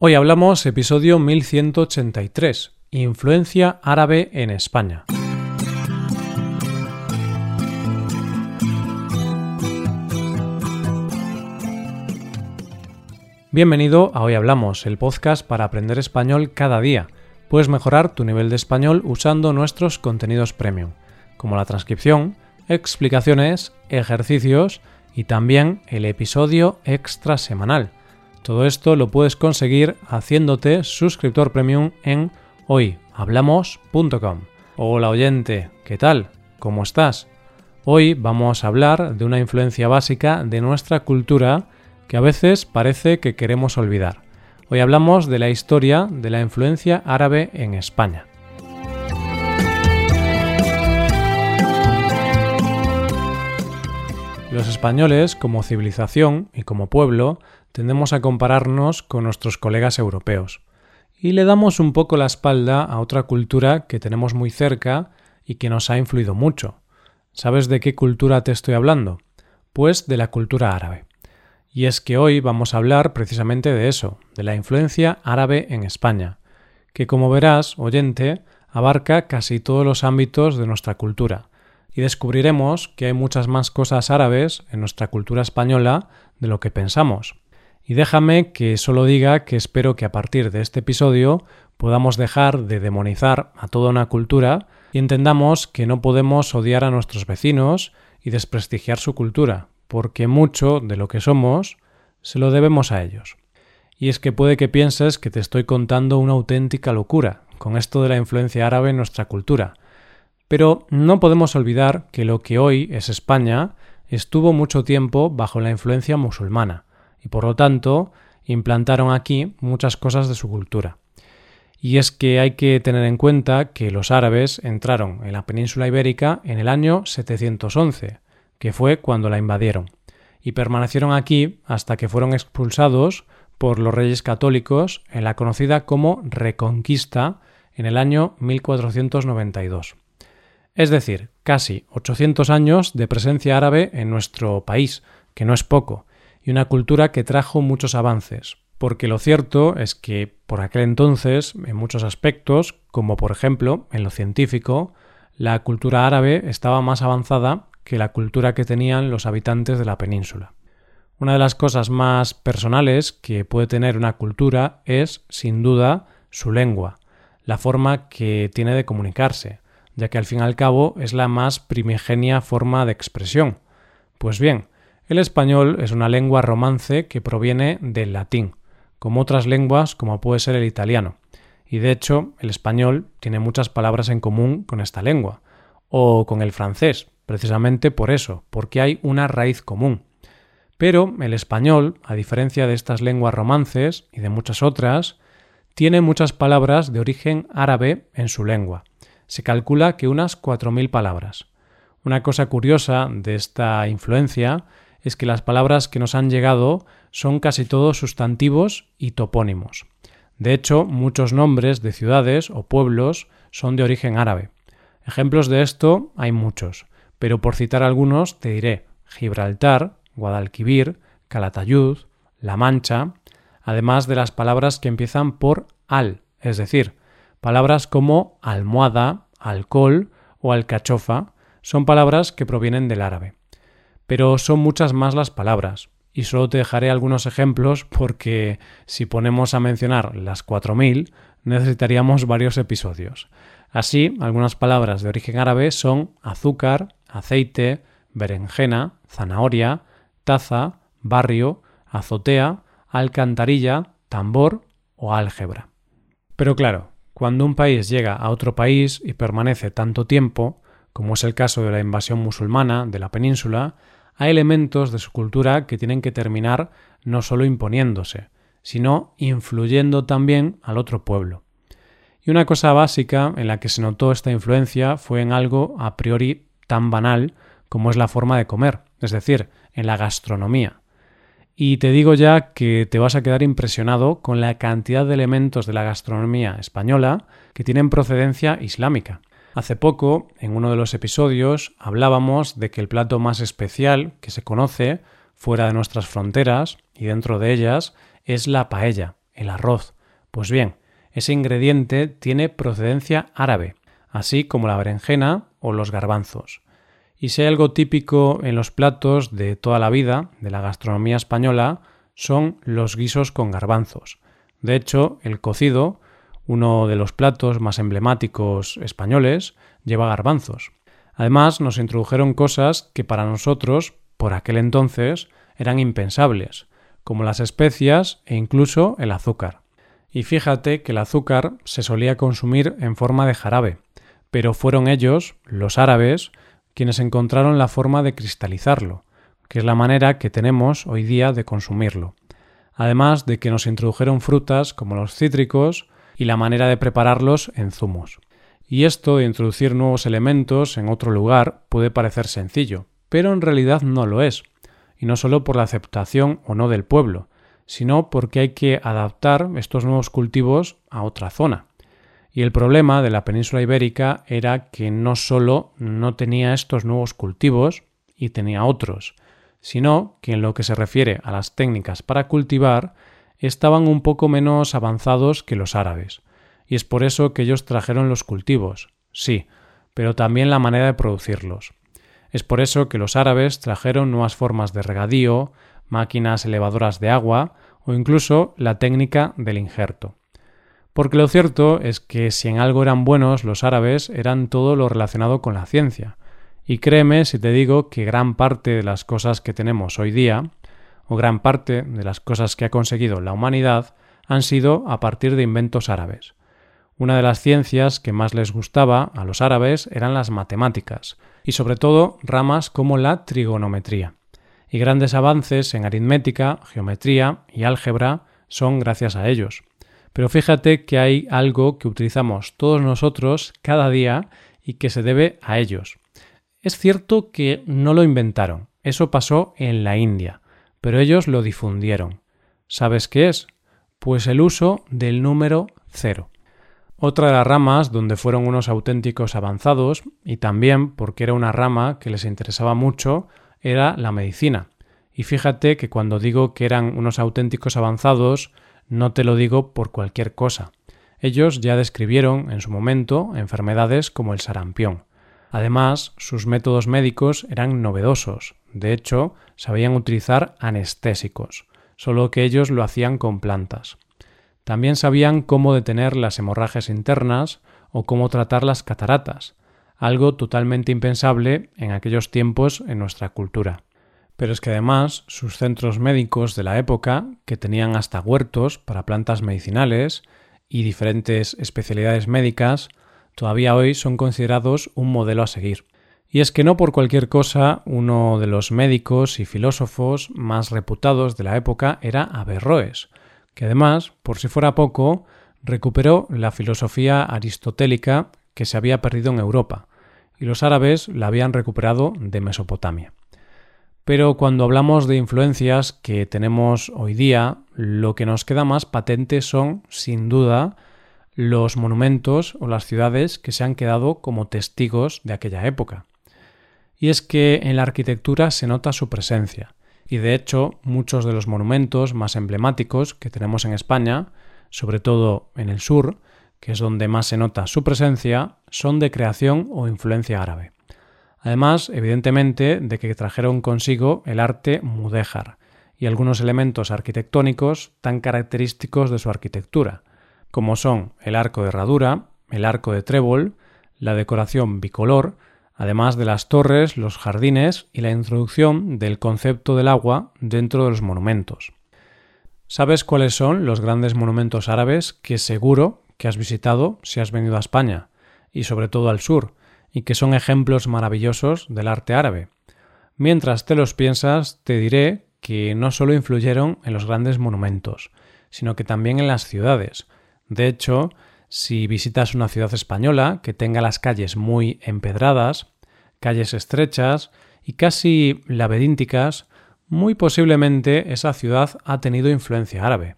Hoy hablamos episodio 1183, Influencia árabe en España. Bienvenido a Hoy Hablamos, el podcast para aprender español cada día. Puedes mejorar tu nivel de español usando nuestros contenidos premium, como la transcripción, explicaciones, ejercicios y también el episodio extra semanal todo esto lo puedes conseguir haciéndote suscriptor premium en hoyhablamos.com. Hola oyente, ¿qué tal? ¿Cómo estás? Hoy vamos a hablar de una influencia básica de nuestra cultura que a veces parece que queremos olvidar. Hoy hablamos de la historia de la influencia árabe en España. Los españoles, como civilización y como pueblo, tendemos a compararnos con nuestros colegas europeos y le damos un poco la espalda a otra cultura que tenemos muy cerca y que nos ha influido mucho. ¿Sabes de qué cultura te estoy hablando? Pues de la cultura árabe. Y es que hoy vamos a hablar precisamente de eso, de la influencia árabe en España, que como verás, oyente, abarca casi todos los ámbitos de nuestra cultura, y descubriremos que hay muchas más cosas árabes en nuestra cultura española de lo que pensamos. Y déjame que solo diga que espero que a partir de este episodio podamos dejar de demonizar a toda una cultura y entendamos que no podemos odiar a nuestros vecinos y desprestigiar su cultura, porque mucho de lo que somos se lo debemos a ellos. Y es que puede que pienses que te estoy contando una auténtica locura con esto de la influencia árabe en nuestra cultura, pero no podemos olvidar que lo que hoy es España estuvo mucho tiempo bajo la influencia musulmana, y por lo tanto implantaron aquí muchas cosas de su cultura. Y es que hay que tener en cuenta que los árabes entraron en la península ibérica en el año 711, que fue cuando la invadieron, y permanecieron aquí hasta que fueron expulsados por los reyes católicos en la conocida como Reconquista en el año 1492. Es decir, casi 800 años de presencia árabe en nuestro país, que no es poco, y una cultura que trajo muchos avances, porque lo cierto es que por aquel entonces, en muchos aspectos, como por ejemplo en lo científico, la cultura árabe estaba más avanzada que la cultura que tenían los habitantes de la península. Una de las cosas más personales que puede tener una cultura es, sin duda, su lengua, la forma que tiene de comunicarse, ya que al fin y al cabo es la más primigenia forma de expresión. Pues bien, el español es una lengua romance que proviene del latín, como otras lenguas como puede ser el italiano, y de hecho el español tiene muchas palabras en común con esta lengua, o con el francés, precisamente por eso, porque hay una raíz común. Pero el español, a diferencia de estas lenguas romances y de muchas otras, tiene muchas palabras de origen árabe en su lengua. Se calcula que unas 4.000 palabras. Una cosa curiosa de esta influencia es que las palabras que nos han llegado son casi todos sustantivos y topónimos. De hecho, muchos nombres de ciudades o pueblos son de origen árabe. Ejemplos de esto hay muchos, pero por citar algunos te diré Gibraltar, Guadalquivir, Calatayud, La Mancha, además de las palabras que empiezan por al, es decir, palabras como almohada, alcohol o alcachofa, son palabras que provienen del árabe pero son muchas más las palabras. Y solo te dejaré algunos ejemplos porque si ponemos a mencionar las 4.000 necesitaríamos varios episodios. Así, algunas palabras de origen árabe son azúcar, aceite, berenjena, zanahoria, taza, barrio, azotea, alcantarilla, tambor o álgebra. Pero claro, cuando un país llega a otro país y permanece tanto tiempo, como es el caso de la invasión musulmana de la península, hay elementos de su cultura que tienen que terminar no solo imponiéndose, sino influyendo también al otro pueblo. Y una cosa básica en la que se notó esta influencia fue en algo a priori tan banal como es la forma de comer, es decir, en la gastronomía. Y te digo ya que te vas a quedar impresionado con la cantidad de elementos de la gastronomía española que tienen procedencia islámica. Hace poco, en uno de los episodios, hablábamos de que el plato más especial que se conoce fuera de nuestras fronteras y dentro de ellas es la paella, el arroz. Pues bien, ese ingrediente tiene procedencia árabe, así como la berenjena o los garbanzos. Y si hay algo típico en los platos de toda la vida, de la gastronomía española, son los guisos con garbanzos. De hecho, el cocido, uno de los platos más emblemáticos españoles, lleva garbanzos. Además, nos introdujeron cosas que para nosotros, por aquel entonces, eran impensables, como las especias e incluso el azúcar. Y fíjate que el azúcar se solía consumir en forma de jarabe, pero fueron ellos, los árabes, quienes encontraron la forma de cristalizarlo, que es la manera que tenemos hoy día de consumirlo. Además de que nos introdujeron frutas como los cítricos y la manera de prepararlos en zumos. Y esto de introducir nuevos elementos en otro lugar puede parecer sencillo, pero en realidad no lo es, y no solo por la aceptación o no del pueblo, sino porque hay que adaptar estos nuevos cultivos a otra zona. Y el problema de la península ibérica era que no solo no tenía estos nuevos cultivos y tenía otros, sino que en lo que se refiere a las técnicas para cultivar estaban un poco menos avanzados que los árabes. Y es por eso que ellos trajeron los cultivos, sí, pero también la manera de producirlos. Es por eso que los árabes trajeron nuevas formas de regadío, máquinas elevadoras de agua o incluso la técnica del injerto. Porque lo cierto es que si en algo eran buenos los árabes eran todo lo relacionado con la ciencia. Y créeme si te digo que gran parte de las cosas que tenemos hoy día, o gran parte de las cosas que ha conseguido la humanidad, han sido a partir de inventos árabes. Una de las ciencias que más les gustaba a los árabes eran las matemáticas, y sobre todo ramas como la trigonometría. Y grandes avances en aritmética, geometría y álgebra son gracias a ellos. Pero fíjate que hay algo que utilizamos todos nosotros cada día y que se debe a ellos. Es cierto que no lo inventaron, eso pasó en la India, pero ellos lo difundieron. ¿Sabes qué es? Pues el uso del número cero. Otra de las ramas donde fueron unos auténticos avanzados, y también porque era una rama que les interesaba mucho, era la medicina. Y fíjate que cuando digo que eran unos auténticos avanzados, no te lo digo por cualquier cosa. Ellos ya describieron en su momento enfermedades como el sarampión. Además, sus métodos médicos eran novedosos. De hecho, sabían utilizar anestésicos, solo que ellos lo hacían con plantas. También sabían cómo detener las hemorragias internas o cómo tratar las cataratas, algo totalmente impensable en aquellos tiempos en nuestra cultura. Pero es que además sus centros médicos de la época, que tenían hasta huertos para plantas medicinales y diferentes especialidades médicas, todavía hoy son considerados un modelo a seguir. Y es que no por cualquier cosa uno de los médicos y filósofos más reputados de la época era Averroes, que además, por si fuera poco, recuperó la filosofía aristotélica que se había perdido en Europa, y los árabes la habían recuperado de Mesopotamia. Pero cuando hablamos de influencias que tenemos hoy día, lo que nos queda más patente son, sin duda, los monumentos o las ciudades que se han quedado como testigos de aquella época. Y es que en la arquitectura se nota su presencia, y de hecho muchos de los monumentos más emblemáticos que tenemos en España, sobre todo en el sur, que es donde más se nota su presencia, son de creación o influencia árabe. Además, evidentemente, de que trajeron consigo el arte mudéjar y algunos elementos arquitectónicos tan característicos de su arquitectura, como son el arco de herradura, el arco de trébol, la decoración bicolor, además de las torres, los jardines y la introducción del concepto del agua dentro de los monumentos. ¿Sabes cuáles son los grandes monumentos árabes que seguro que has visitado si has venido a España y sobre todo al sur? y que son ejemplos maravillosos del arte árabe. Mientras te los piensas, te diré que no solo influyeron en los grandes monumentos, sino que también en las ciudades. De hecho, si visitas una ciudad española que tenga las calles muy empedradas, calles estrechas y casi laberinticas, muy posiblemente esa ciudad ha tenido influencia árabe.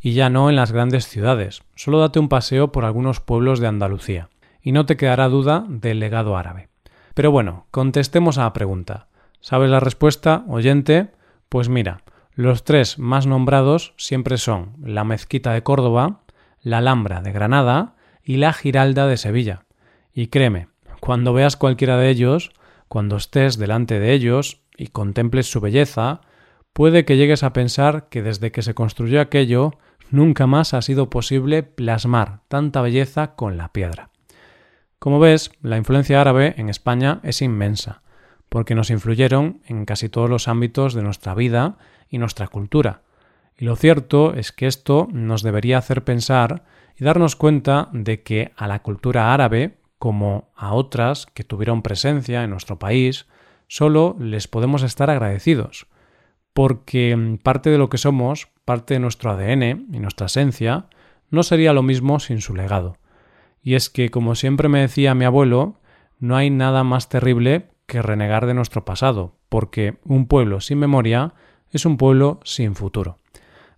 Y ya no en las grandes ciudades, solo date un paseo por algunos pueblos de Andalucía y no te quedará duda del legado árabe. Pero bueno, contestemos a la pregunta. ¿Sabes la respuesta, oyente? Pues mira, Los tres más nombrados siempre son la Mezquita de Córdoba, la Alhambra de Granada y la Giralda de Sevilla. Y créeme, cuando veas cualquiera de ellos, cuando estés delante de ellos y contemples su belleza, puede que llegues a pensar que desde que se construyó aquello, nunca más ha sido posible plasmar tanta belleza con la piedra. Como ves, la influencia árabe en España es inmensa, porque nos influyeron en casi todos los ámbitos de nuestra vida y nuestra cultura. Y lo cierto es que esto nos debería hacer pensar y darnos cuenta de que a la cultura árabe, como a otras que tuvieron presencia en nuestro país, solo les podemos estar agradecidos, porque parte de lo que somos, parte de nuestro ADN y nuestra esencia, no sería lo mismo sin su legado. Y es que, como siempre me decía mi abuelo, no hay nada más terrible que renegar de nuestro pasado, porque un pueblo sin memoria es un pueblo sin futuro.